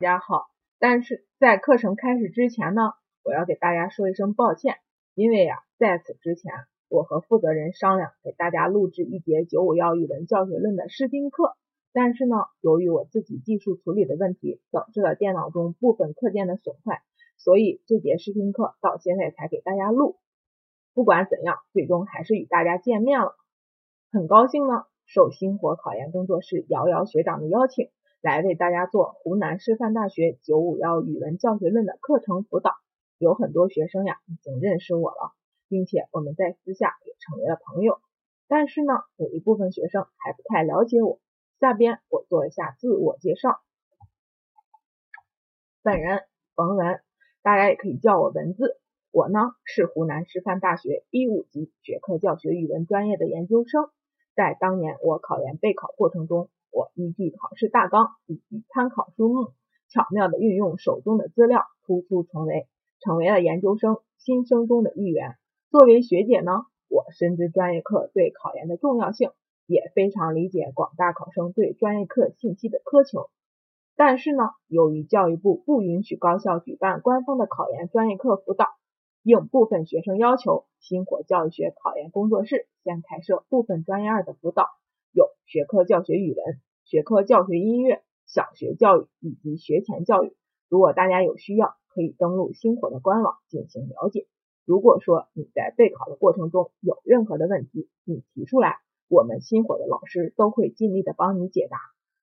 大家好，但是在课程开始之前呢，我要给大家说一声抱歉，因为呀，在此之前，我和负责人商量给大家录制一节九五幺语文教学论的试听课，但是呢，由于我自己技术处理的问题，导致了电脑中部分课件的损坏，所以这节试听课到现在才给大家录。不管怎样，最终还是与大家见面了，很高兴呢，受星火考研工作室瑶瑶学长的邀请。来为大家做湖南师范大学九五幺语文教学论的课程辅导，有很多学生呀已经认识我了，并且我们在私下也成为了朋友。但是呢，有一部分学生还不太了解我。下边我做一下自我介绍。本人冯文，大家也可以叫我文字。我呢是湖南师范大学一五级学科教学语文专业的研究生，在当年我考研备考过程中。我依据考试大纲以及参考书目，巧妙地运用手中的资料，突出重围，成为了研究生新生中的一员。作为学姐呢，我深知专业课对考研的重要性，也非常理解广大考生对专业课信息的苛求。但是呢，由于教育部不允许高校举办官方的考研专业课辅导，应部分学生要求，星火教育学考研工作室先开设部分专业二的辅导。有学科教学语文、学科教学音乐、小学教育以及学前教育。如果大家有需要，可以登录星火的官网进行了解。如果说你在备考的过程中有任何的问题，你提出来，我们星火的老师都会尽力的帮你解答。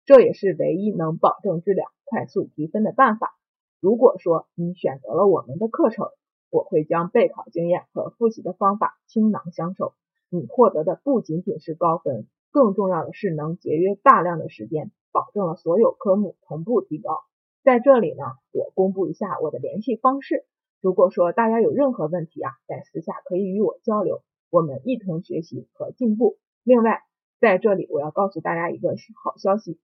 这也是唯一能保证质量、快速提分的办法。如果说你选择了我们的课程，我会将备考经验和复习的方法倾囊相授，你获得的不仅仅是高分。更重要的是能节约大量的时间，保证了所有科目同步提高。在这里呢，我公布一下我的联系方式。如果说大家有任何问题啊，在私下可以与我交流，我们一同学习和进步。另外，在这里我要告诉大家一个好消息：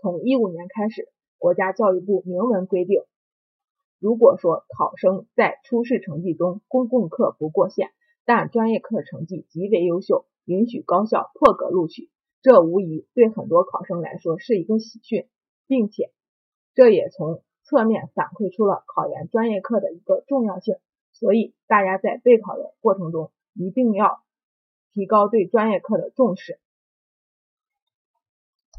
从一五年开始，国家教育部明文规定，如果说考生在初试成绩中公共课不过线，但专业课成绩极为优秀。允许高校破格录取，这无疑对很多考生来说是一个喜讯，并且这也从侧面反馈出了考研专业课的一个重要性。所以大家在备考的过程中一定要提高对专业课的重视。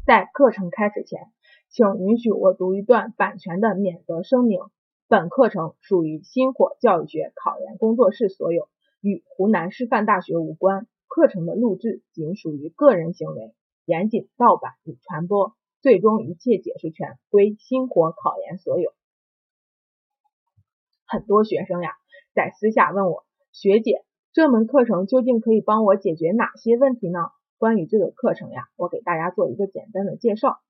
在课程开始前，请允许我读一段版权的免责声明：本课程属于星火教育学考研工作室所有，与湖南师范大学无关。课程的录制仅属于个人行为，严禁盗版与传播，最终一切解释权归星火考研所有。很多学生呀，在私下问我，学姐，这门课程究竟可以帮我解决哪些问题呢？关于这个课程呀，我给大家做一个简单的介绍。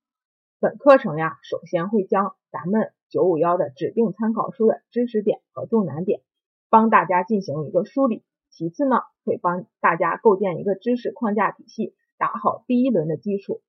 本课程呀，首先会将咱们九五幺的指定参考书的知识点和重难点，帮大家进行一个梳理。其次呢，会帮大家构建一个知识框架体系，打好第一轮的基础。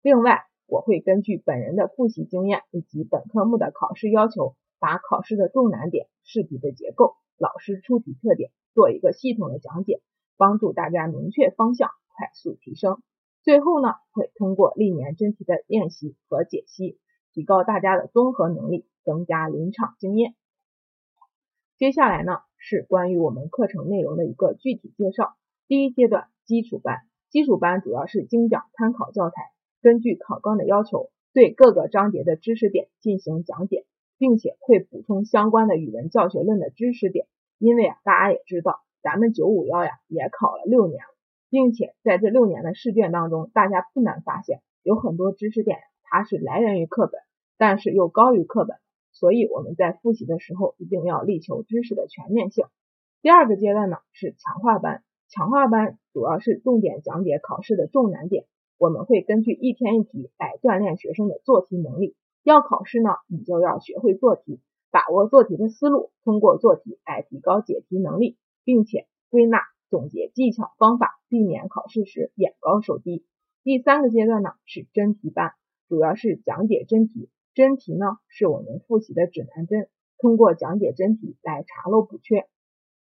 另外，我会根据本人的复习经验以及本科目的考试要求，把考试的重难点、试题的结构、老师出题特点做一个系统的讲解，帮助大家明确方向，快速提升。最后呢，会通过历年真题的练习和解析，提高大家的综合能力，增加临场经验。接下来呢？是关于我们课程内容的一个具体介绍。第一阶段基础班，基础班主要是精讲参考教材，根据考纲的要求，对各个章节的知识点进行讲解，并且会补充相关的语文教学论的知识点。因为啊，大家也知道，咱们九五幺呀也考了六年了，并且在这六年的试卷当中，大家不难发现，有很多知识点它是来源于课本，但是又高于课本。所以我们在复习的时候一定要力求知识的全面性。第二个阶段呢是强化班，强化班主要是重点讲解考试的重难点，我们会根据一天一题来锻炼学生的做题能力。要考试呢，你就要学会做题，把握做题的思路，通过做题来提高解题能力，并且归纳总结技巧方法，避免考试时眼高手低。第三个阶段呢是真题班，主要是讲解真题。真题呢是我们复习的指南针，通过讲解真题来查漏补缺。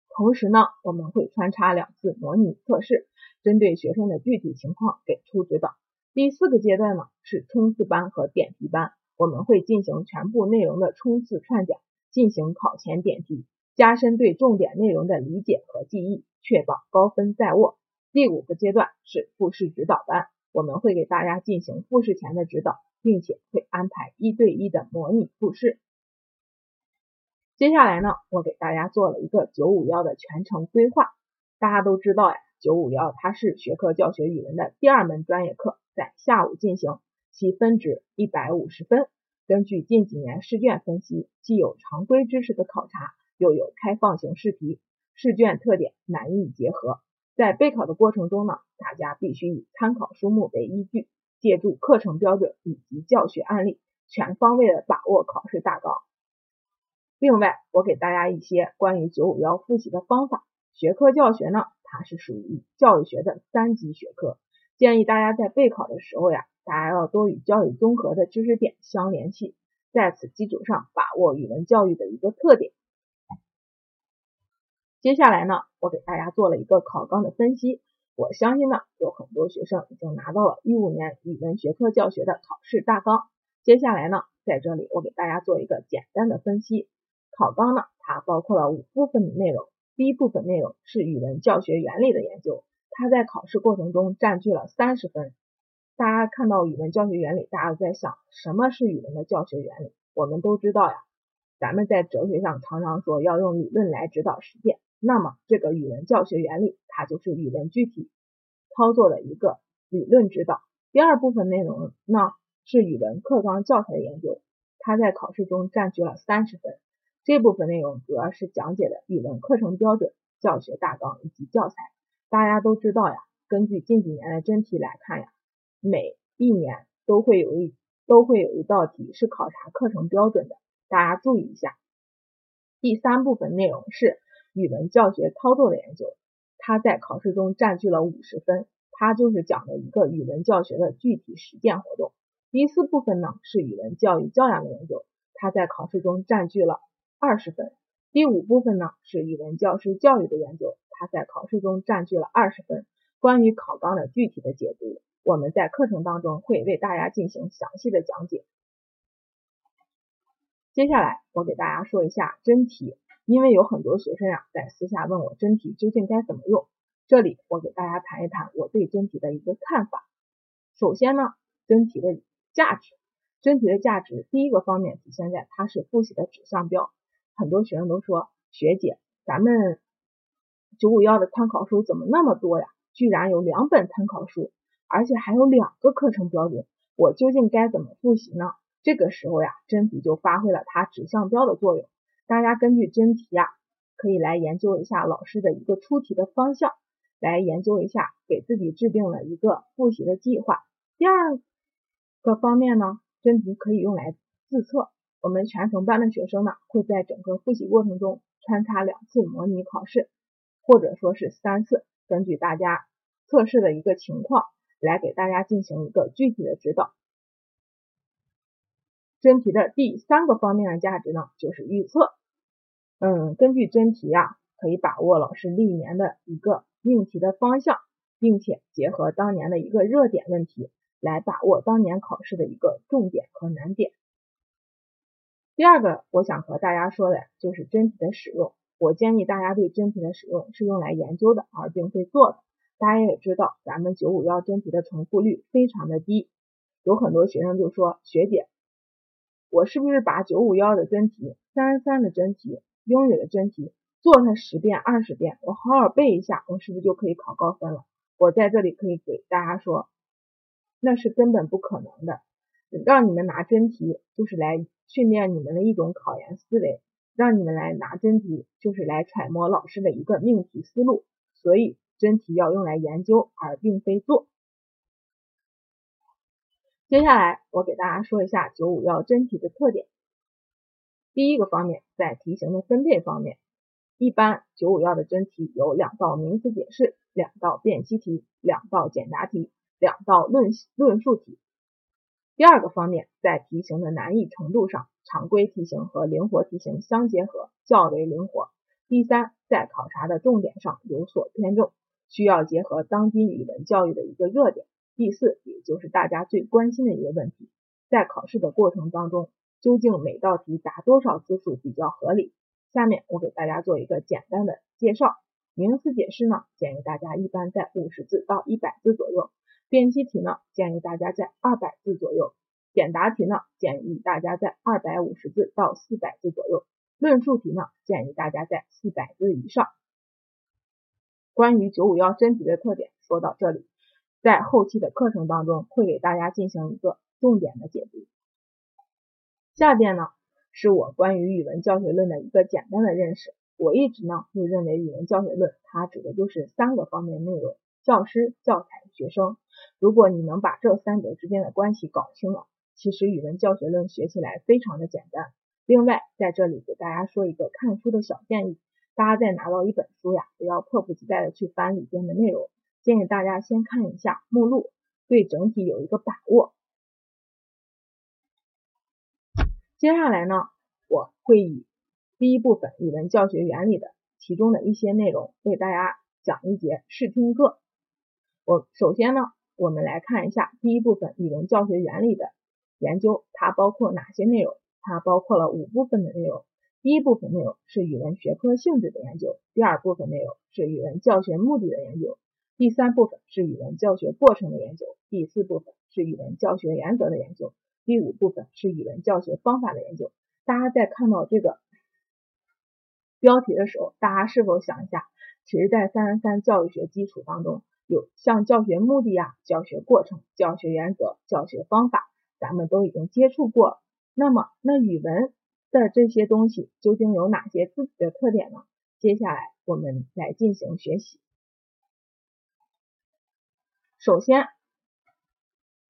同时呢，我们会穿插两次模拟测试，针对学生的具体情况给出指导。第四个阶段呢是冲刺班和点题班，我们会进行全部内容的冲刺串讲，进行考前点题，加深对重点内容的理解和记忆，确保高分在握。第五个阶段是复试指导班，我们会给大家进行复试前的指导，并且会安排一对一的模拟复试。接下来呢，我给大家做了一个九五幺的全程规划。大家都知道呀，九五幺它是学科教学语文的第二门专业课，在下午进行，其分值一百五十分。根据近几年试卷分析，既有常规知识的考察，又有开放型试题，试卷特点难易结合。在备考的过程中呢，大家必须以参考书目为依据，借助课程标准以及教学案例，全方位的把握考试大纲。另外，我给大家一些关于九五幺复习的方法。学科教学呢，它是属于教育学的三级学科，建议大家在备考的时候呀，大家要多与教育综合的知识点相联系，在此基础上把握语文教育的一个特点。接下来呢，我给大家做了一个考纲的分析。我相信呢，有很多学生已经拿到了一五年语文学科教学的考试大纲。接下来呢，在这里我给大家做一个简单的分析。考纲呢，它包括了五部分的内容。第一部分内容是语文教学原理的研究，它在考试过程中占据了三十分。大家看到语文教学原理，大家在想什么是语文的教学原理？我们都知道呀，咱们在哲学上常常说要用理论来指导实践。那么，这个语文教学原理，它就是语文具体操作的一个理论指导。第二部分内容呢，是语文课纲教材的研究，它在考试中占据了三十分。这部分内容主要是讲解的语文课程标准、教学大纲以及教材。大家都知道呀，根据近几年的真题来看呀，每一年都会有一都会有一道题是考察课程标准的，大家注意一下。第三部分内容是。语文教学操作的研究，它在考试中占据了五十分，它就是讲的一个语文教学的具体实践活动。第四部分呢是语文教育教养的研究，它在考试中占据了二十分。第五部分呢是语文教师教育的研究，它在考试中占据了二十分。关于考纲的具体的解读，我们在课程当中会为大家进行详细的讲解。接下来我给大家说一下真题。因为有很多学生呀在私下问我真题究竟该怎么用，这里我给大家谈一谈我对真题的一个看法。首先呢，真题的价值，真题的价值第一个方面体现在它是复习的指向标。很多学生都说学姐，咱们九五幺的参考书怎么那么多呀？居然有两本参考书，而且还有两个课程标准，我究竟该怎么复习呢？这个时候呀，真题就发挥了它指向标的作用。大家根据真题啊，可以来研究一下老师的一个出题的方向，来研究一下，给自己制定了一个复习的计划。第二个方面呢，真题可以用来自测。我们全程班的学生呢，会在整个复习过程中穿插两次模拟考试，或者说是三次，根据大家测试的一个情况，来给大家进行一个具体的指导。真题的第三个方面的价值呢，就是预测。嗯，根据真题啊，可以把握老师历年的一个命题的方向，并且结合当年的一个热点问题，来把握当年考试的一个重点和难点。第二个，我想和大家说的就是真题的使用。我建议大家对真题的使用是用来研究的，而并非做的。大家也知道，咱们九五幺真题的重复率非常的低，有很多学生就说，学姐，我是不是把九五幺的真题、三十三的真题？英语的真题做它十遍二十遍，我好好背一下，我是不是就可以考高分了？我在这里可以给大家说，那是根本不可能的。让你们拿真题就是来训练你们的一种考研思维，让你们来拿真题就是来揣摩老师的一个命题思路。所以真题要用来研究，而并非做。接下来我给大家说一下九五幺真题的特点。第一个方面，在题型的分配方面，一般九五幺的真题有两道名词解释、两道辨析题、两道简答题、两道论论述题。第二个方面，在题型的难易程度上，常规题型和灵活题型相结合，较为灵活。第三，在考察的重点上有所偏重，需要结合当今语文教育的一个热点。第四，也就是大家最关心的一个问题，在考试的过程当中，究竟每道题答多少字数比较合理？下面我给大家做一个简单的介绍。名词解释呢，建议大家一般在五十字到一百字左右；辨析题呢，建议大家在二百字左右；简答题呢，建议大家在二百五十字到四百字左右；论述题呢，建议大家在四百字以上。关于九五幺真题的特点说到这里，在后期的课程当中会给大家进行一个重点的解读。下边呢是我关于语文教学论的一个简单的认识。我一直呢就认为语文教学论它指的就是三个方面内容：教师、教材、学生。如果你能把这三者之间的关系搞清了，其实语文教学论学起来非常的简单。另外，在这里给大家说一个看书的小建议：大家在拿到一本书呀，不要迫不及待的去翻里边的内容，建议大家先看一下目录，对整体有一个把握。接下来呢，我会以第一部分语文教学原理的其中的一些内容为大家讲一节试听课。我首先呢，我们来看一下第一部分语文教学原理的研究，它包括哪些内容？它包括了五部分的内容。第一部分内容是语文学科性质的研究，第二部分内容是语文教学目的的研究，第三部分是语文教学过程的研究，第四部分是语文教学原则的研究，第五部分是语文教学方法的研究。大家在看到这个。标题的时候，大家是否想一下，其实，在三三三教育学基础当中，有像教学目的呀、教学过程、教学原则、教学方法，咱们都已经接触过。那么，那语文的这些东西究竟有哪些自己的特点呢？接下来我们来进行学习。首先，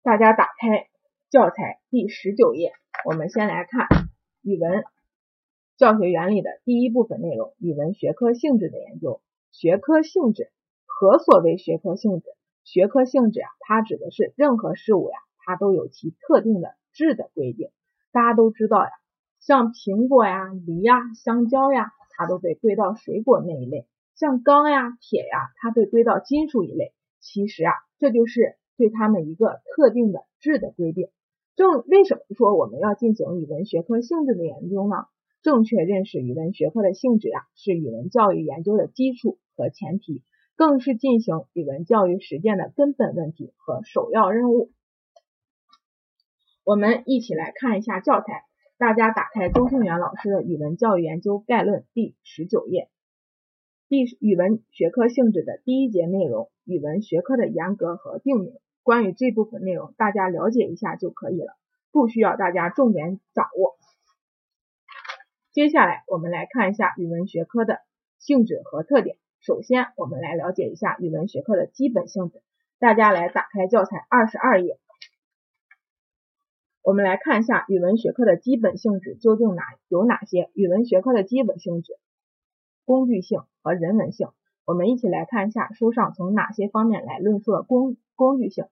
大家打开教材第十九页，我们先来看语文。教学原理的第一部分内容：语文学科性质的研究。学科性质，何所谓学科性质？学科性质啊，它指的是任何事物呀，它都有其特定的质的规定。大家都知道呀，像苹果呀、梨呀、香蕉呀，它都被归到水果那一类；像钢呀、铁呀，它被归到金属一类。其实啊，这就是对它们一个特定的质的规定。正为什么说我们要进行语文学科性质的研究呢？正确认识语文学科的性质呀，是语文教育研究的基础和前提，更是进行语文教育实践的根本问题和首要任务。我们一起来看一下教材，大家打开周庆元老师的《语文教育研究概论》第十九页，第语文学科性质的第一节内容：语文学科的严格和定名。关于这部分内容，大家了解一下就可以了，不需要大家重点掌握。接下来我们来看一下语文学科的性质和特点。首先，我们来了解一下语文学科的基本性质。大家来打开教材二十二页，我们来看一下语文学科的基本性质究竟哪有哪些？语文学科的基本性质：工具性和人文性。我们一起来看一下书上从哪些方面来论述了工工具性。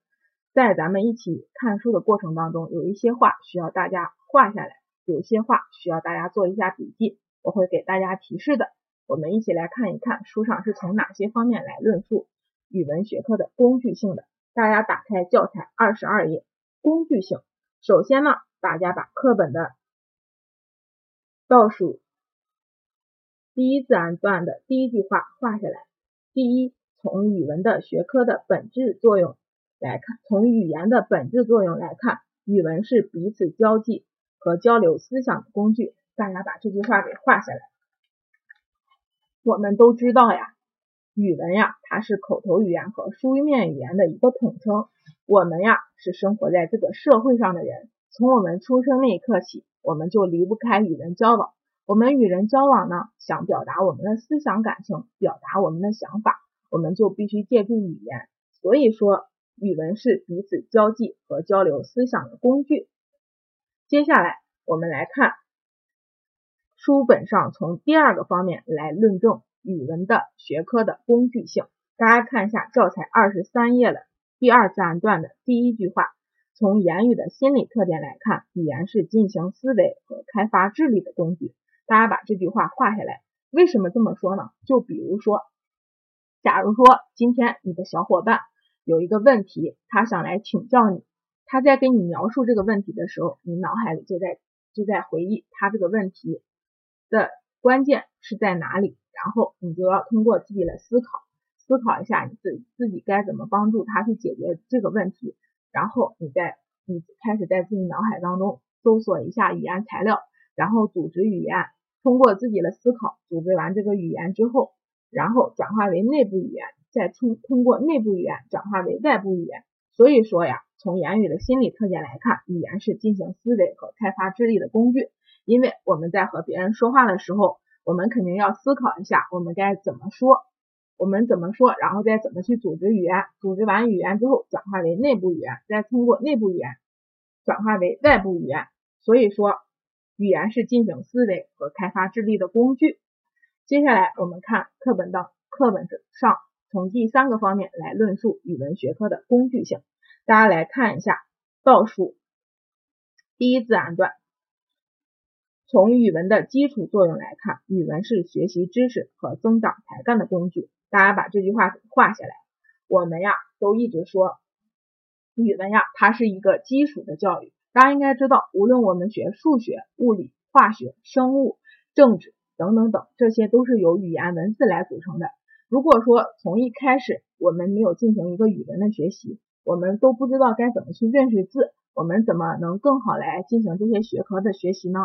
在咱们一起看书的过程当中，有一些话需要大家画下来。有些话需要大家做一下笔记，我会给大家提示的。我们一起来看一看书上是从哪些方面来论述语文学科的工具性的。大家打开教材二十二页，工具性。首先呢，大家把课本的倒数第一自然段的第一句话画下来。第一，从语文的学科的本质作用来看，从语言的本质作用来看，语文是彼此交际。和交流思想的工具，大家把这句话给画下来。我们都知道呀，语文呀，它是口头语言和书面语言的一个统称。我们呀，是生活在这个社会上的人，从我们出生那一刻起，我们就离不开与人交往。我们与人交往呢，想表达我们的思想感情，表达我们的想法，我们就必须借助语言。所以说，语文是彼此交际和交流思想的工具。接下来我们来看书本上从第二个方面来论证语文的学科的工具性。大家看一下教材二十三页的第二自然段的第一句话：从言语的心理特点来看，语言是进行思维和开发智力的工具。大家把这句话画下来。为什么这么说呢？就比如说，假如说今天你的小伙伴有一个问题，他想来请教你。他在给你描述这个问题的时候，你脑海里就在就在回忆他这个问题的关键是在哪里，然后你就要通过自己的思考，思考一下你自自己该怎么帮助他去解决这个问题，然后你再你开始在自己脑海当中搜索一下语言材料，然后组织语言，通过自己的思考组织完这个语言之后，然后转化为内部语言，再通通过内部语言转化为外部语言。所以说呀。从言语的心理特点来看，语言是进行思维和开发智力的工具。因为我们在和别人说话的时候，我们肯定要思考一下，我们该怎么说，我们怎么说，然后再怎么去组织语言，组织完语言之后，转化为内部语言，再通过内部语言转化为外部语言。所以说，语言是进行思维和开发智力的工具。接下来我们看课本的课本上，从第三个方面来论述语文学科的工具性。大家来看一下倒数第一自然段。从语文的基础作用来看，语文是学习知识和增长才干的工具。大家把这句话画下来。我们呀都一直说，语文呀它是一个基础的教育。大家应该知道，无论我们学数学、物理、化学、生物、政治等等等，这些都是由语言文字来组成的。如果说从一开始我们没有进行一个语文的学习，我们都不知道该怎么去认识字，我们怎么能更好来进行这些学科的学习呢？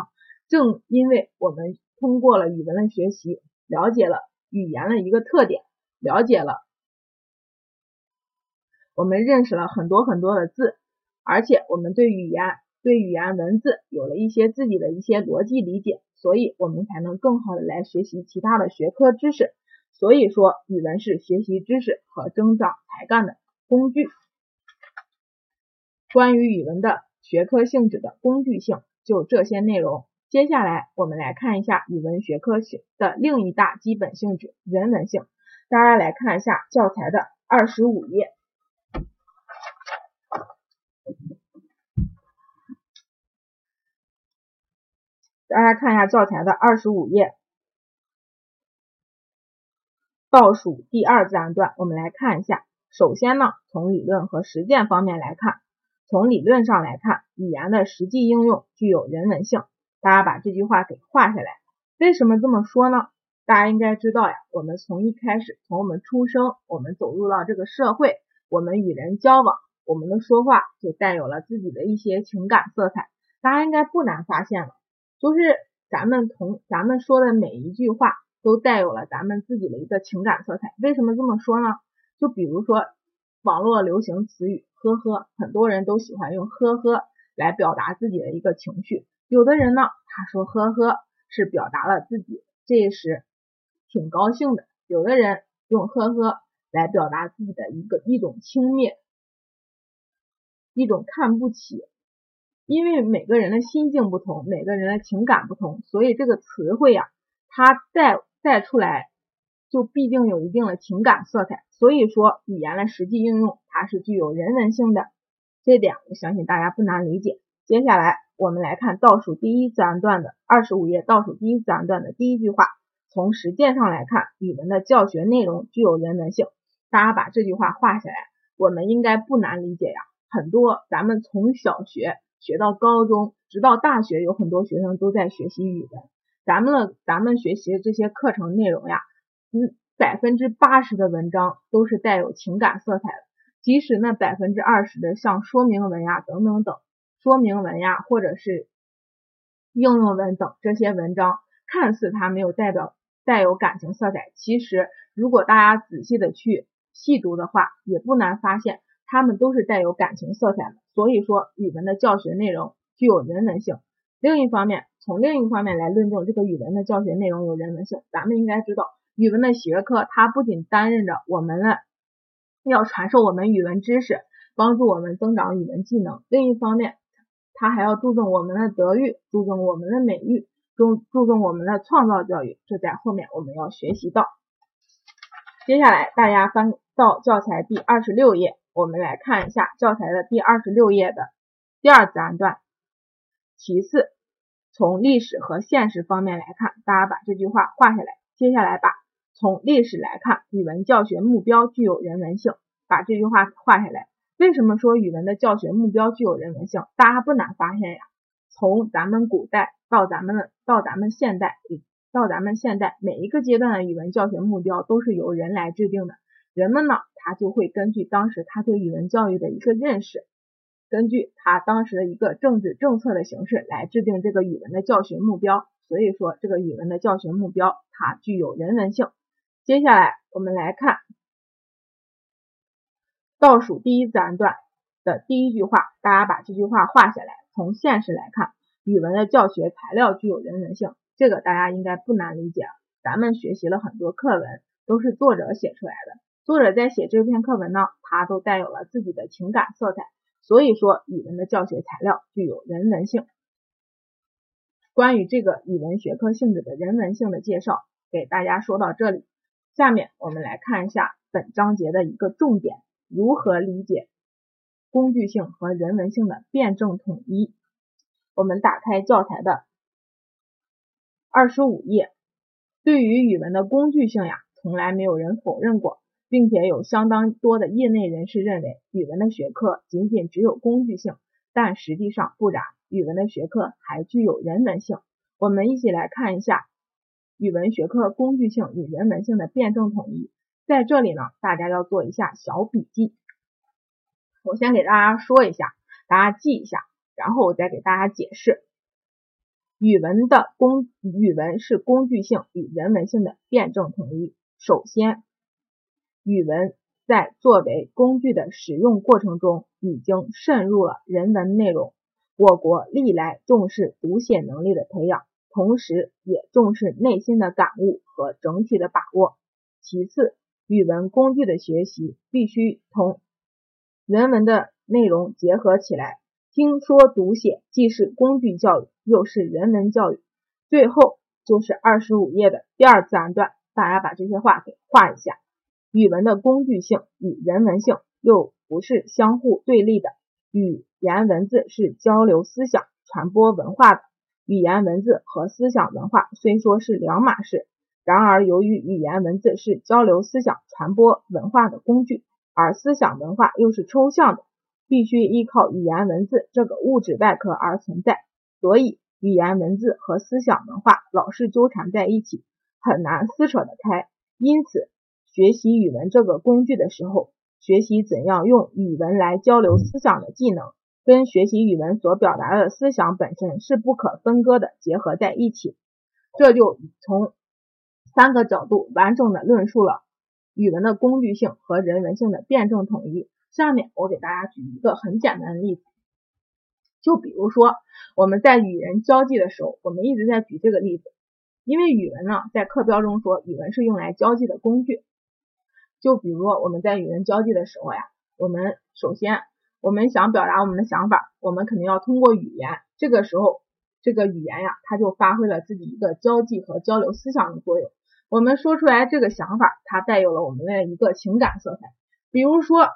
正因为我们通过了语文的学习，了解了语言的一个特点，了解了，我们认识了很多很多的字，而且我们对语言、对语言文字有了一些自己的一些逻辑理解，所以我们才能更好的来学习其他的学科知识。所以说，语文是学习知识和增长才干的工具。关于语文的学科性质的工具性，就这些内容。接下来我们来看一下语文学科性的另一大基本性质——人文性。大家来看一下教材的二十五页。大家看一下教材的二十五页，倒数第二自然段，我们来看一下。首先呢，从理论和实践方面来看。从理论上来看，语言的实际应用具有人文性。大家把这句话给画下来。为什么这么说呢？大家应该知道呀，我们从一开始，从我们出生，我们走入到这个社会，我们与人交往，我们的说话就带有了自己的一些情感色彩。大家应该不难发现了，就是咱们从咱们说的每一句话都带有了咱们自己的一个情感色彩。为什么这么说呢？就比如说网络流行词语。呵呵，很多人都喜欢用呵呵来表达自己的一个情绪。有的人呢，他说呵呵是表达了自己这时挺高兴的；有的人用呵呵来表达自己的一个一种轻蔑，一种看不起。因为每个人的心境不同，每个人的情感不同，所以这个词汇呀，它带带出来。就必定有一定的情感色彩，所以说语言的实际应用它是具有人文性的，这点我相信大家不难理解。接下来我们来看倒数第一自然段的二十五页倒数第一自然段的第一句话，从实践上来看，语文的教学内容具有人文性。大家把这句话画下来，我们应该不难理解呀。很多咱们从小学学到高中，直到大学，有很多学生都在学习语文，咱们的咱们学习的这些课程内容呀。嗯，百分之八十的文章都是带有情感色彩的，即使那百分之二十的像说明文呀等等等，说明文呀或者是应用文等这些文章，看似它没有代表带有感情色彩，其实如果大家仔细的去细读的话，也不难发现它们都是带有感情色彩的。所以说，语文的教学内容具有人文性。另一方面，从另一方面来论证这个语文的教学内容有人文性，咱们应该知道。语文的学科，它不仅担任着我们的要传授我们语文知识，帮助我们增长语文技能，另一方面，它还要注重我们的德育，注重我们的美育，注注重我们的创造教育。这在后面我们要学习到。接下来，大家翻到教材第二十六页，我们来看一下教材的第二十六页的第二自然段。其次，从历史和现实方面来看，大家把这句话画下来。接下来把。从历史来看，语文教学目标具有人文性。把这句话画下来。为什么说语文的教学目标具有人文性？大家不难发现呀，从咱们古代到咱们到咱们现代，到咱们现代每一个阶段的语文教学目标都是由人来制定的。人们呢，他就会根据当时他对语文教育的一个认识，根据他当时的一个政治政策的形式来制定这个语文的教学目标。所以说，这个语文的教学目标它具有人文性。接下来我们来看倒数第一自然段的第一句话，大家把这句话画下来。从现实来看，语文的教学材料具有人文性，这个大家应该不难理解。咱们学习了很多课文，都是作者写出来的。作者在写这篇课文呢，他都带有了自己的情感色彩，所以说语文的教学材料具有人文性。关于这个语文学科性质的人文性的介绍，给大家说到这里。下面我们来看一下本章节的一个重点：如何理解工具性和人文性的辩证统一。我们打开教材的二十五页，对于语文的工具性呀，从来没有人否认过。并且有相当多的业内人士认为，语文的学科仅仅只有工具性，但实际上不然，语文的学科还具有人文性。我们一起来看一下语文学科工具性与人文性的辩证统一。在这里呢，大家要做一下小笔记。我先给大家说一下，大家记一下，然后我再给大家解释语文的工语文是工具性与人文性的辩证统一。首先。语文在作为工具的使用过程中，已经渗入了人文内容。我国历来重视读写能力的培养，同时也重视内心的感悟和整体的把握。其次，语文工具的学习必须同人文的内容结合起来。听说读写既是工具教育，又是人文教育。最后就是二十五页的第二自然段，大家把这些话给画一下。语文的工具性与人文性又不是相互对立的。语言文字是交流思想、传播文化的。语言文字和思想文化虽说是两码事，然而由于语言文字是交流思想、传播文化的工具，而思想文化又是抽象的，必须依靠语言文字这个物质外壳而存在，所以语言文字和思想文化老是纠缠在一起，很难撕扯得开。因此。学习语文这个工具的时候，学习怎样用语文来交流思想的技能，跟学习语文所表达的思想本身是不可分割的结合在一起。这就从三个角度完整的论述了语文的工具性和人文性的辩证统一。下面我给大家举一个很简单的例子，就比如说我们在与人交际的时候，我们一直在举这个例子，因为语文呢在课标中说语文是用来交际的工具。就比如我们在与人交际的时候呀，我们首先我们想表达我们的想法，我们肯定要通过语言。这个时候，这个语言呀，它就发挥了自己一个交际和交流思想的作用。我们说出来这个想法，它带有了我们的一个情感色彩。比如说，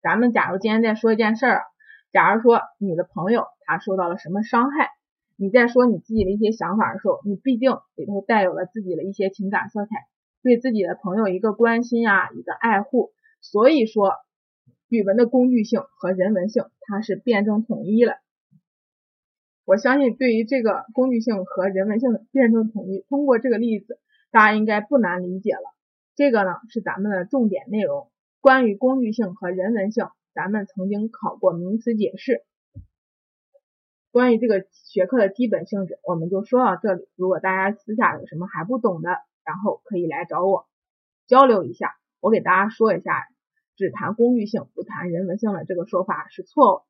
咱们假如今天在说一件事儿，假如说你的朋友他受到了什么伤害，你在说你自己的一些想法的时候，你必定里头带有了自己的一些情感色彩。对自己的朋友一个关心呀，一个爱护，所以说语文的工具性和人文性它是辩证统一了。我相信对于这个工具性和人文性的辩证统一，通过这个例子，大家应该不难理解了。这个呢是咱们的重点内容。关于工具性和人文性，咱们曾经考过名词解释。关于这个学科的基本性质，我们就说到这里。如果大家私下有什么还不懂的，然后可以来找我交流一下。我给大家说一下，只谈工具性不谈人文性的这个说法是错误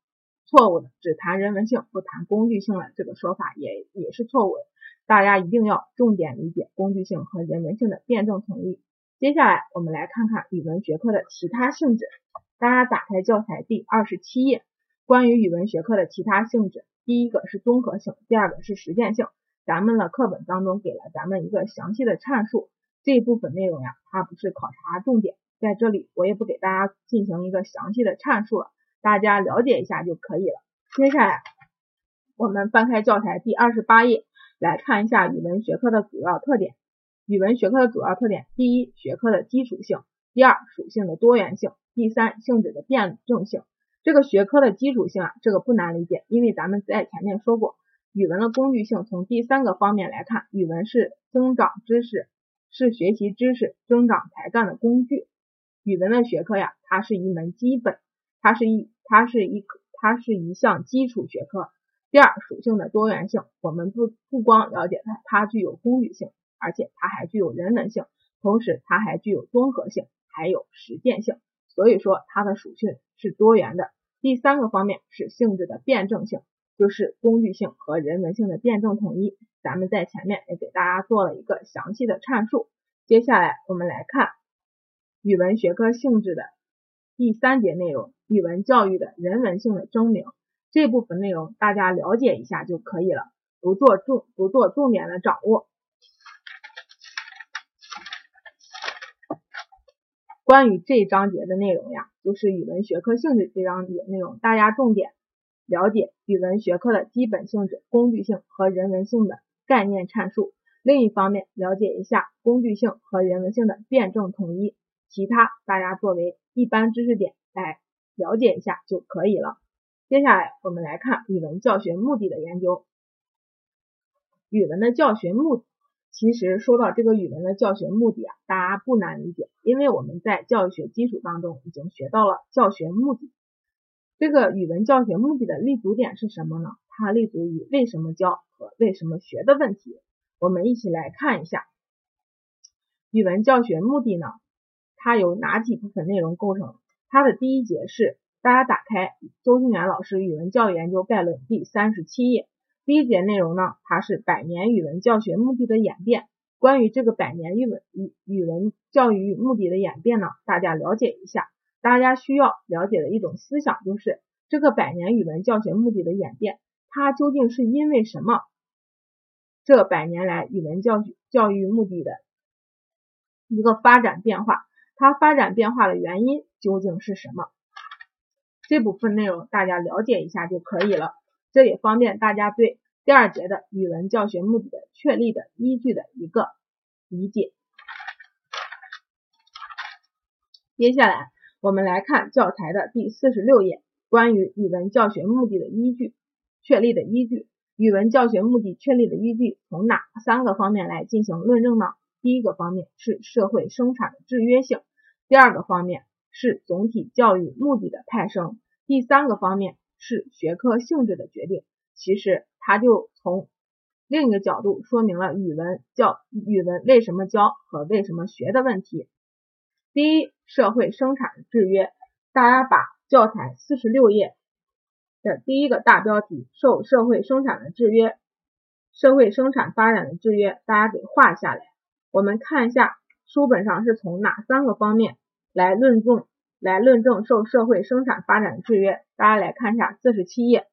错误的。只谈人文性不谈工具性的这个说法也也是错误的。大家一定要重点理解工具性和人文性的辩证统一。接下来我们来看看语文学科的其他性质。大家打开教材第二十七页，关于语文学科的其他性质，第一个是综合性，第二个是实践性。咱们的课本当中给了咱们一个详细的阐述，这一部分内容呀，它不是考察重点，在这里我也不给大家进行一个详细的阐述了，大家了解一下就可以了。接下来我们翻开教材第二十八页，来看一下语文学科的主要特点。语文学科的主要特点：第一，学科的基础性；第二，属性的多元性；第三，性质的辩证性。这个学科的基础性啊，这个不难理解，因为咱们在前面说过，语文的工具性从第三个方面来看，语文是增长知识，是学习知识、增长才干的工具。语文的学科呀，它是一门基本，它是一，它是一，它是一项基础学科。第二，属性的多元性，我们不不光了解它，它具有工具性，而且它还具有人文性，同时它还具有综合性，还有实践性。所以说它的属性是多元的。第三个方面是性质的辩证性，就是工具性和人文性的辩证统一。咱们在前面也给大家做了一个详细的阐述。接下来我们来看语文学科性质的第三节内容：语文教育的人文性的证明。这部分内容大家了解一下就可以了，不做重不做重点的掌握。关于这一章节的内容呀，就是语文学科性质这章节内容，大家重点了解语文学科的基本性质、工具性和人文性的概念阐述。另一方面，了解一下工具性和人文性的辩证统一。其他大家作为一般知识点来了解一下就可以了。接下来我们来看语文教学目的的研究。语文的教学目的。其实说到这个语文的教学目的啊，大家不难理解，因为我们在教学基础当中已经学到了教学目的。这个语文教学目的的立足点是什么呢？它立足于为什么教和为什么学的问题。我们一起来看一下语文教学目的呢，它由哪几部分内容构成？它的第一节是大家打开周清源老师《语文教育研究概论》第三十七页。第一节内容呢，它是百年语文教学目的的演变。关于这个百年语文语语文教育目的的演变呢，大家了解一下。大家需要了解的一种思想就是，这个百年语文教学目的的演变，它究竟是因为什么？这百年来语文教育教育目的的一个发展变化，它发展变化的原因究竟是什么？这部分内容大家了解一下就可以了。这也方便大家对第二节的语文教学目的的确立的依据的一个理解。接下来我们来看教材的第四十六页，关于语文教学目的的依据确立的依据。语文教学目的确立的依据从哪三个方面来进行论证呢？第一个方面是社会生产的制约性，第二个方面是总体教育目的的派生，第三个方面。是学科性质的决定，其实它就从另一个角度说明了语文教语文为什么教和为什么学的问题。第一，社会生产制约，大家把教材四十六页的第一个大标题“受社会生产的制约”，社会生产发展的制约，大家给画下来。我们看一下书本上是从哪三个方面来论证。来论证受社会生产发展的制约，大家来看一下四十七页，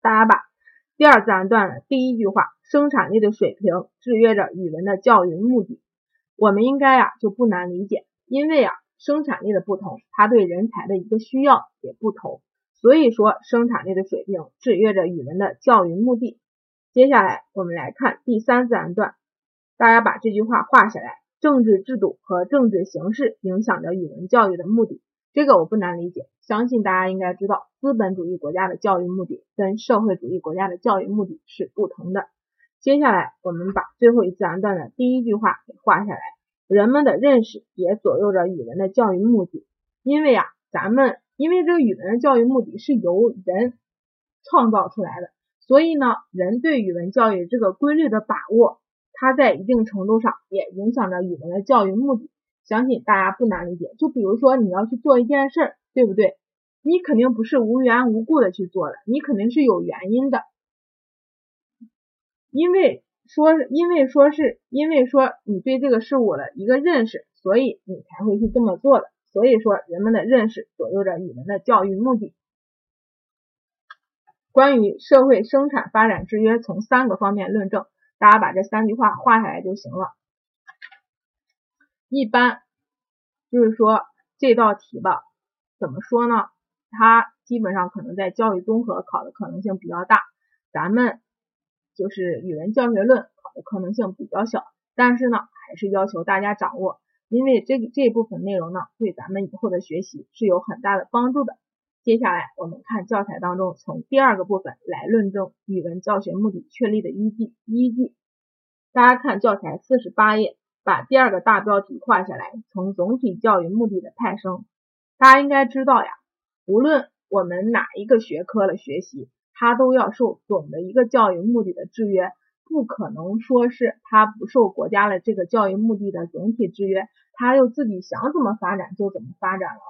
大家把第二自然段的第一句话“生产力的水平制约着语文的教育目的”，我们应该呀就不难理解，因为啊生产力的不同，它对人才的一个需要也不同，所以说生产力的水平制约着语文的教育目的。接下来我们来看第三自然段，大家把这句话画下来。政治制度和政治形势影响着语文教育的目的，这个我不难理解，相信大家应该知道，资本主义国家的教育目的跟社会主义国家的教育目的是不同的。接下来，我们把最后一自然段的第一句话给画下来，人们的认识也左右着语文的教育目的，因为啊，咱们因为这个语文的教育目的是由人创造出来的，所以呢，人对语文教育这个规律的把握。它在一定程度上也影响着语文的教育目的，相信大家不难理解。就比如说你要去做一件事儿，对不对？你肯定不是无缘无故的去做的，你肯定是有原因的。因为说，因为说是因为说你对这个事物的一个认识，所以你才会去这么做的。所以说，人们的认识左右着语文的教育目的。关于社会生产发展制约，从三个方面论证。大家把这三句话画下来就行了。一般就是说这道题吧，怎么说呢？它基本上可能在教育综合考的可能性比较大，咱们就是语文教学论考的可能性比较小。但是呢，还是要求大家掌握因为这个这部分内容呢，对咱们以后的学习是有很大的帮助的。接下来我们看教材当中从第二个部分来论证语文教学目的确立的依据。依据，大家看教材四十八页，把第二个大标题画下来，从总体教育目的的派生。大家应该知道呀，无论我们哪一个学科的学习，它都要受总的一个教育目的的制约。不可能说是他不受国家的这个教育目的的总体制约，他又自己想怎么发展就怎么发展了。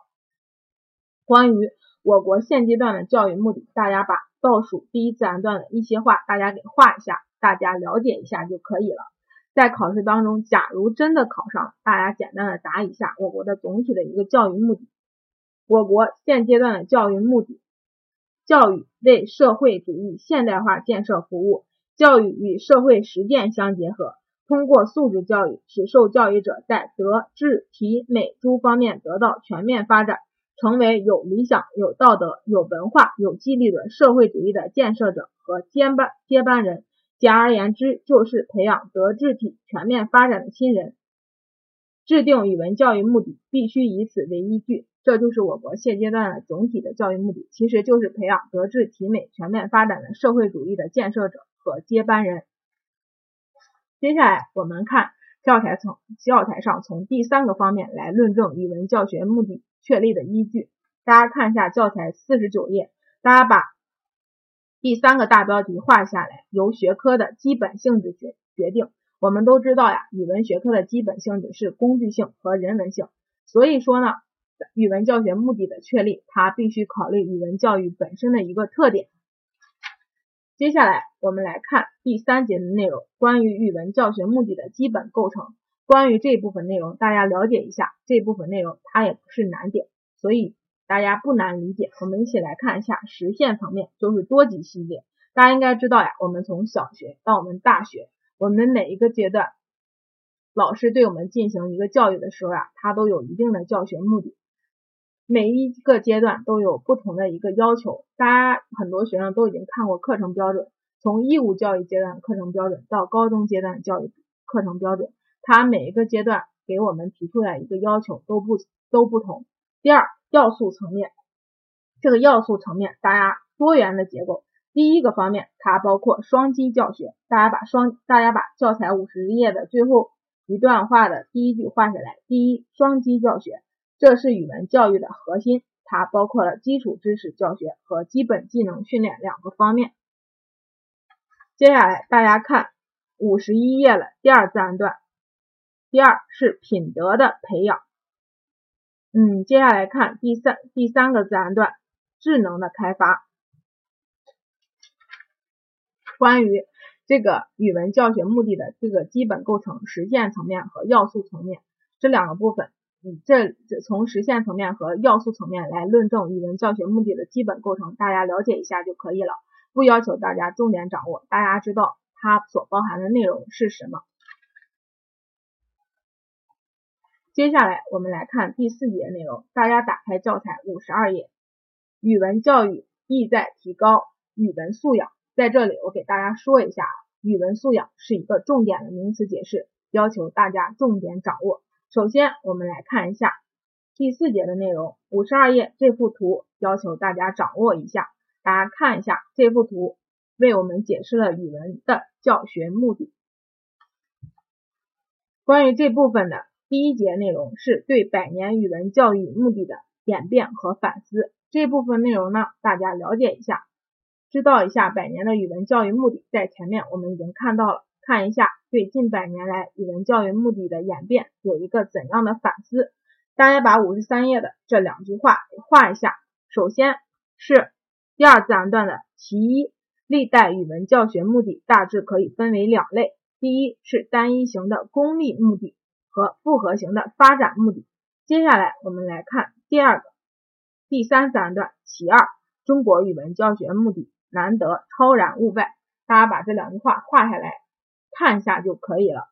关于我国现阶段的教育目的，大家把倒数第一自然段的一些话大家给画一下，大家了解一下就可以了。在考试当中，假如真的考上，大家简单的答一下我国的总体的一个教育目的。我国现阶段的教育目的，教育为社会主义现代化建设服务。教育与社会实践相结合，通过素质教育，使受教育者在德、智、体、美诸方面得到全面发展，成为有理想、有道德、有文化、有纪律的社会主义的建设者和接班接班人。简而言之，就是培养德智体全面发展的新人。制定语文教育目的，必须以此为依据。这就是我国现阶段的总体的教育目的，其实就是培养德智体美全面发展的社会主义的建设者。和接班人。接下来我们看教材从教材上从第三个方面来论证语文教学目的确立的依据。大家看一下教材四十九页，大家把第三个大标题画下来，由学科的基本性质决决定。我们都知道呀，语文学科的基本性质是工具性和人文性，所以说呢，语文教学目的的确立，它必须考虑语文教育本身的一个特点。接下来我们来看第三节的内容，关于语文教学目的的基本构成。关于这部分内容，大家了解一下。这部分内容它也不是难点，所以大家不难理解。我们一起来看一下实现层面，就是多级系列。大家应该知道呀，我们从小学到我们大学，我们每一个阶段，老师对我们进行一个教育的时候呀，它都有一定的教学目的。每一个阶段都有不同的一个要求，大家很多学生都已经看过课程标准，从义务教育阶段课程标准到高中阶段教育课程标准，它每一个阶段给我们提出来一个要求都不都不同。第二，要素层面，这个要素层面，大家多元的结构。第一个方面，它包括双基教学，大家把双大家把教材五十页的最后一段话的第一句画下来。第一，双基教学。这是语文教育的核心，它包括了基础知识教学和基本技能训练两个方面。接下来大家看五十一页了，第二自然段，第二是品德的培养。嗯，接下来看第三第三个自然段，智能的开发。关于这个语文教学目的的这个基本构成、实践层面和要素层面这两个部分。嗯，这这从实现层面和要素层面来论证语文教学目的的基本构成，大家了解一下就可以了，不要求大家重点掌握，大家知道它所包含的内容是什么。接下来我们来看第四节内容，大家打开教材五十二页，语文教育意在提高语文素养，在这里我给大家说一下，语文素养是一个重点的名词解释，要求大家重点掌握。首先，我们来看一下第四节的内容。五十二页这幅图要求大家掌握一下。大家看一下这幅图，为我们解释了语文的教学目的。关于这部分的第一节内容是对百年语文教育目的的演变和反思。这部分内容呢，大家了解一下，知道一下百年的语文教育目的。在前面我们已经看到了。看一下对近百年来语文教育目的的演变有一个怎样的反思？大家把五十三页的这两句话画一下。首先是第二自然段的其一，历代语文教学目的大致可以分为两类：第一是单一型的功利目的和复合型的发展目的。接下来我们来看第二个第三自然段其二，中国语文教学目的难得超然物外。大家把这两句话画下来。看一下就可以了。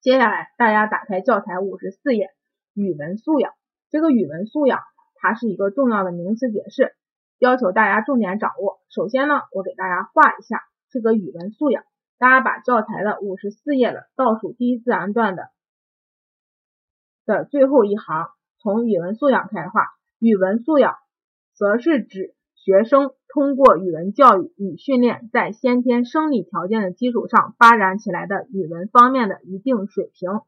接下来大家打开教材五十四页，语文素养。这个语文素养它是一个重要的名词解释，要求大家重点掌握。首先呢，我给大家画一下这个语文素养。大家把教材的五十四页的倒数第一自然段的的最后一行，从语文素养开始画。语文素养则是指学生通过语文教育与训练，在先天生理条件的基础上发展起来的语文方面的一定水平。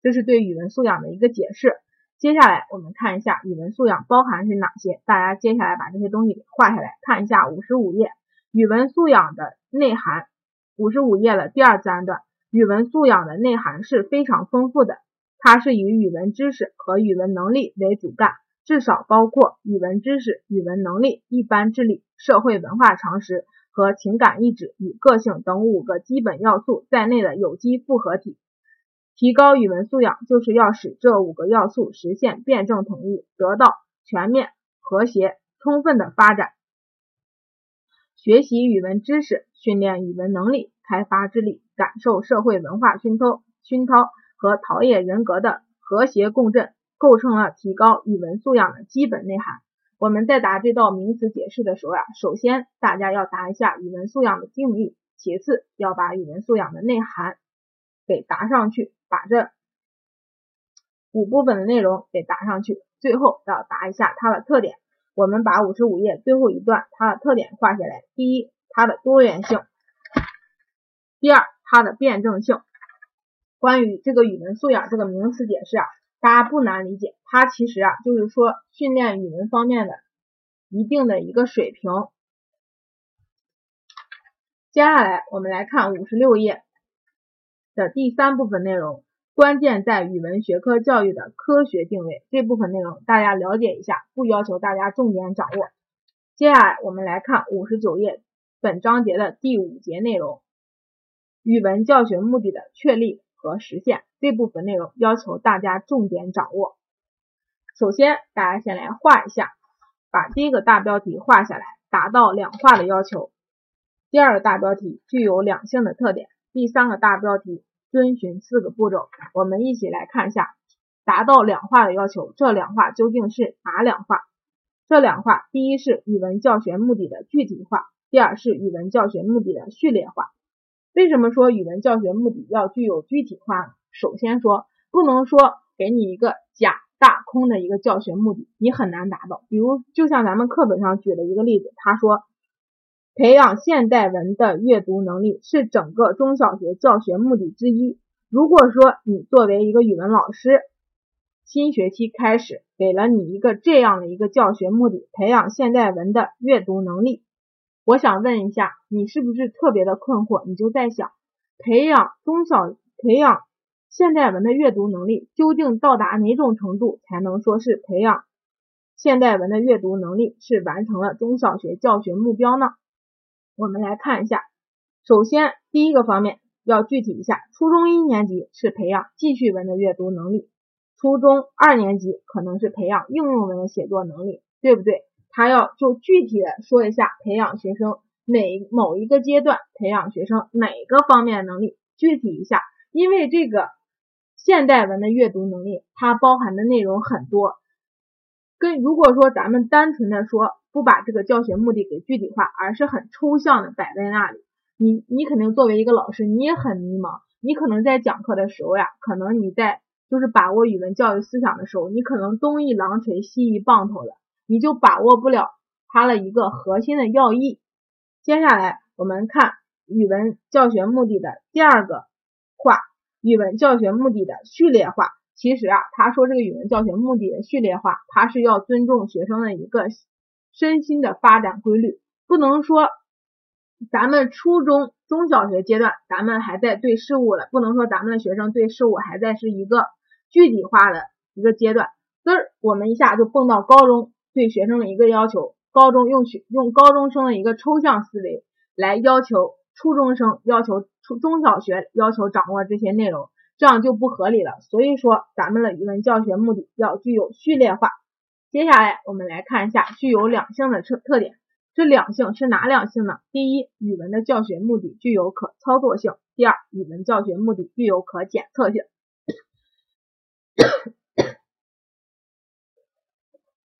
这是对语文素养的一个解释。接下来我们看一下语文素养包含是哪些，大家接下来把这些东西给画下来，看一下五十五页语文素养的内涵。五十五页的第二自然段，语文素养的内涵是非常丰富的，它是以语文知识和语文能力为主干。至少包括语文知识、语文能力、一般智力、社会文化常识和情感意志与个性等五个基本要素在内的有机复合体。提高语文素养，就是要使这五个要素实现辩证统一，得到全面、和谐、充分的发展。学习语文知识，训练语文能力，开发智力，感受社会文化熏陶、熏陶和陶冶人格的和谐共振。构成了提高语文素养的基本内涵。我们在答这道名词解释的时候呀，首先大家要答一下语文素养的定义，其次要把语文素养的内涵给答上去，把这五部分的内容给答上去，最后要答一下它的特点。我们把五十五页最后一段它的特点画下来。第一，它的多元性；第二，它的辩证性。关于这个语文素养这个名词解释啊。大家不难理解，它其实啊就是说训练语文方面的一定的一个水平。接下来我们来看五十六页的第三部分内容，关键在语文学科教育的科学定位。这部分内容大家了解一下，不要求大家重点掌握。接下来我们来看五十九页本章节的第五节内容，语文教学目的的确立和实现。这部分内容要求大家重点掌握。首先，大家先来画一下，把第一个大标题画下来，达到两画的要求。第二个大标题具有两性的特点。第三个大标题遵循四个步骤。我们一起来看一下，达到两画的要求，这两画究竟是哪两画？这两画，第一是语文教学目的的具体化，第二是语文教学目的的序列化。为什么说语文教学目的要具有具体化呢？首先说，不能说给你一个假大空的一个教学目的，你很难达到。比如，就像咱们课本上举的一个例子，他说，培养现代文的阅读能力是整个中小学教学目的之一。如果说你作为一个语文老师，新学期开始给了你一个这样的一个教学目的，培养现代文的阅读能力，我想问一下，你是不是特别的困惑？你就在想，培养中小培养。现代文的阅读能力究竟到达哪种程度才能说是培养现代文的阅读能力是完成了中小学教学目标呢？我们来看一下，首先第一个方面要具体一下，初中一年级是培养记叙文的阅读能力，初中二年级可能是培养应用文的写作能力，对不对？他要就具体的说一下培养学生哪某一个阶段培养学生哪个方面能力，具体一下，因为这个。现代文的阅读能力，它包含的内容很多。跟如果说咱们单纯的说，不把这个教学目的给具体化，而是很抽象的摆在那里，你你肯定作为一个老师，你也很迷茫。你可能在讲课的时候呀，可能你在就是把握语文教育思想的时候，你可能东一榔锤西一棒头的，你就把握不了它的一个核心的要义。接下来我们看语文教学目的的第二个话。语文教学目的的序列化，其实啊，他说这个语文教学目的的序列化，他是要尊重学生的一个身心的发展规律，不能说咱们初中中小学阶段，咱们还在对事物了，不能说咱们的学生对事物还在是一个具体化的一个阶段，嘚儿，我们一下就蹦到高中对学生的一个要求，高中用学用高中生的一个抽象思维来要求。初中生要求初中小学要求掌握这些内容，这样就不合理了。所以说，咱们的语文教学目的要具有序列化。接下来我们来看一下具有两性的特特点。这两性是哪两性呢？第一，语文的教学目的具有可操作性；第二，语文教学目的具有可检测性。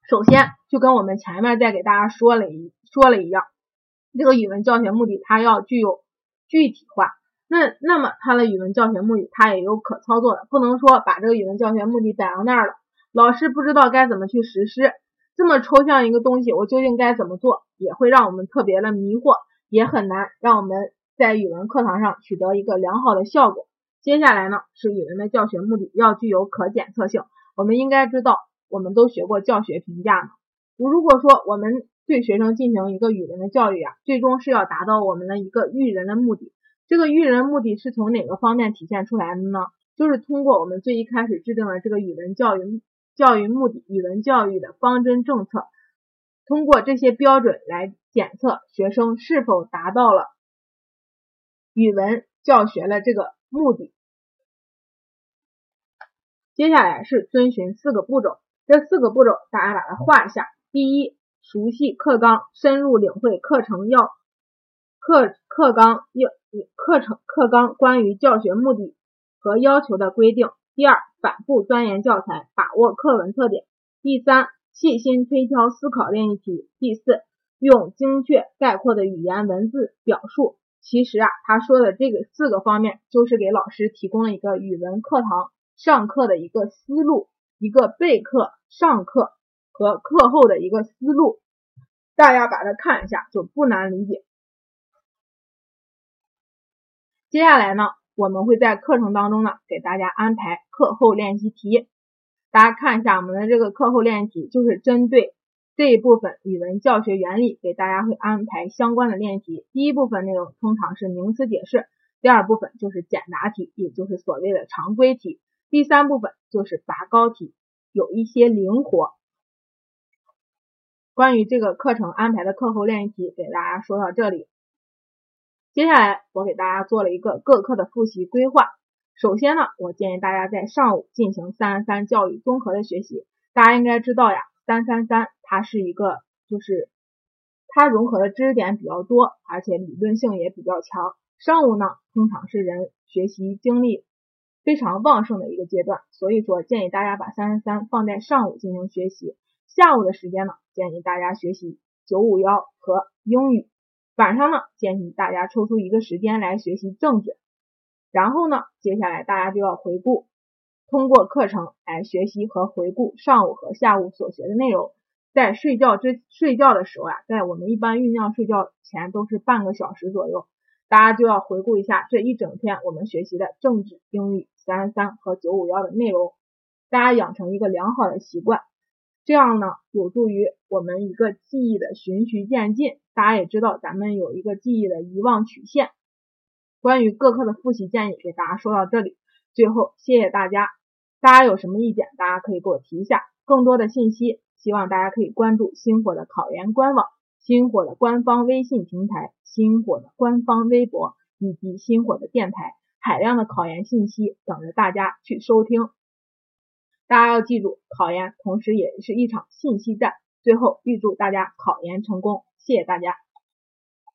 首先，就跟我们前面再给大家说了一说了一样。这个语文教学目的，它要具有具体化。那那么它的语文教学目的，它也有可操作的，不能说把这个语文教学目的摆到那儿了，老师不知道该怎么去实施。这么抽象一个东西，我究竟该怎么做，也会让我们特别的迷惑，也很难让我们在语文课堂上取得一个良好的效果。接下来呢，是语文的教学目的要具有可检测性。我们应该知道，我们都学过教学评价呢。如果说我们对学生进行一个语文的教育啊，最终是要达到我们的一个育人的目的。这个育人目的是从哪个方面体现出来的呢？就是通过我们最一开始制定的这个语文教育教育目的、语文教育的方针政策，通过这些标准来检测学生是否达到了语文教学的这个目的。接下来是遵循四个步骤，这四个步骤大家把它画一下。第一，熟悉课纲，深入领会课程要课课纲要。课程课纲关于教学目的和要求的规定。第二，反复钻研教材，把握课文特点。第三，细心推敲思考练习题。第四，用精确概括的语言文字表述。其实啊，他说的这个四个方面，就是给老师提供了一个语文课堂上课的一个思路，一个备课、上课和课后的一个思路。大家把它看一下，就不难理解。接下来呢，我们会在课程当中呢，给大家安排课后练习题。大家看一下我们的这个课后练习题，就是针对这一部分语文教学原理，给大家会安排相关的练习。第一部分内容通常是名词解释，第二部分就是简答题，也就是所谓的常规题。第三部分就是拔高题，有一些灵活。关于这个课程安排的课后练习题，给大家说到这里。接下来我给大家做了一个各课的复习规划。首先呢，我建议大家在上午进行三三教育综合的学习。大家应该知道呀，三三三它是一个，就是它融合的知识点比较多，而且理论性也比较强。上午呢，通常是人学习精力非常旺盛的一个阶段，所以说建议大家把三三三放在上午进行学习。下午的时间呢，建议大家学习九五幺和英语。晚上呢，建议大家抽出一个时间来学习政治，然后呢，接下来大家就要回顾，通过课程来学习和回顾上午和下午所学的内容。在睡觉之睡觉的时候呀，在我们一般酝酿睡觉前都是半个小时左右，大家就要回顾一下这一整天我们学习的政治、英语、三三和九五幺的内容，大家养成一个良好的习惯。这样呢，有助于我们一个记忆的循序渐进。大家也知道，咱们有一个记忆的遗忘曲线。关于各科的复习建议，给大家说到这里。最后，谢谢大家。大家有什么意见，大家可以给我提一下。更多的信息，希望大家可以关注星火的考研官网、星火的官方微信平台、星火的官方微博以及星火的电台，海量的考研信息等着大家去收听。大家要记住，考研同时也是一场信息战。最后，预祝大家考研成功，谢谢大家。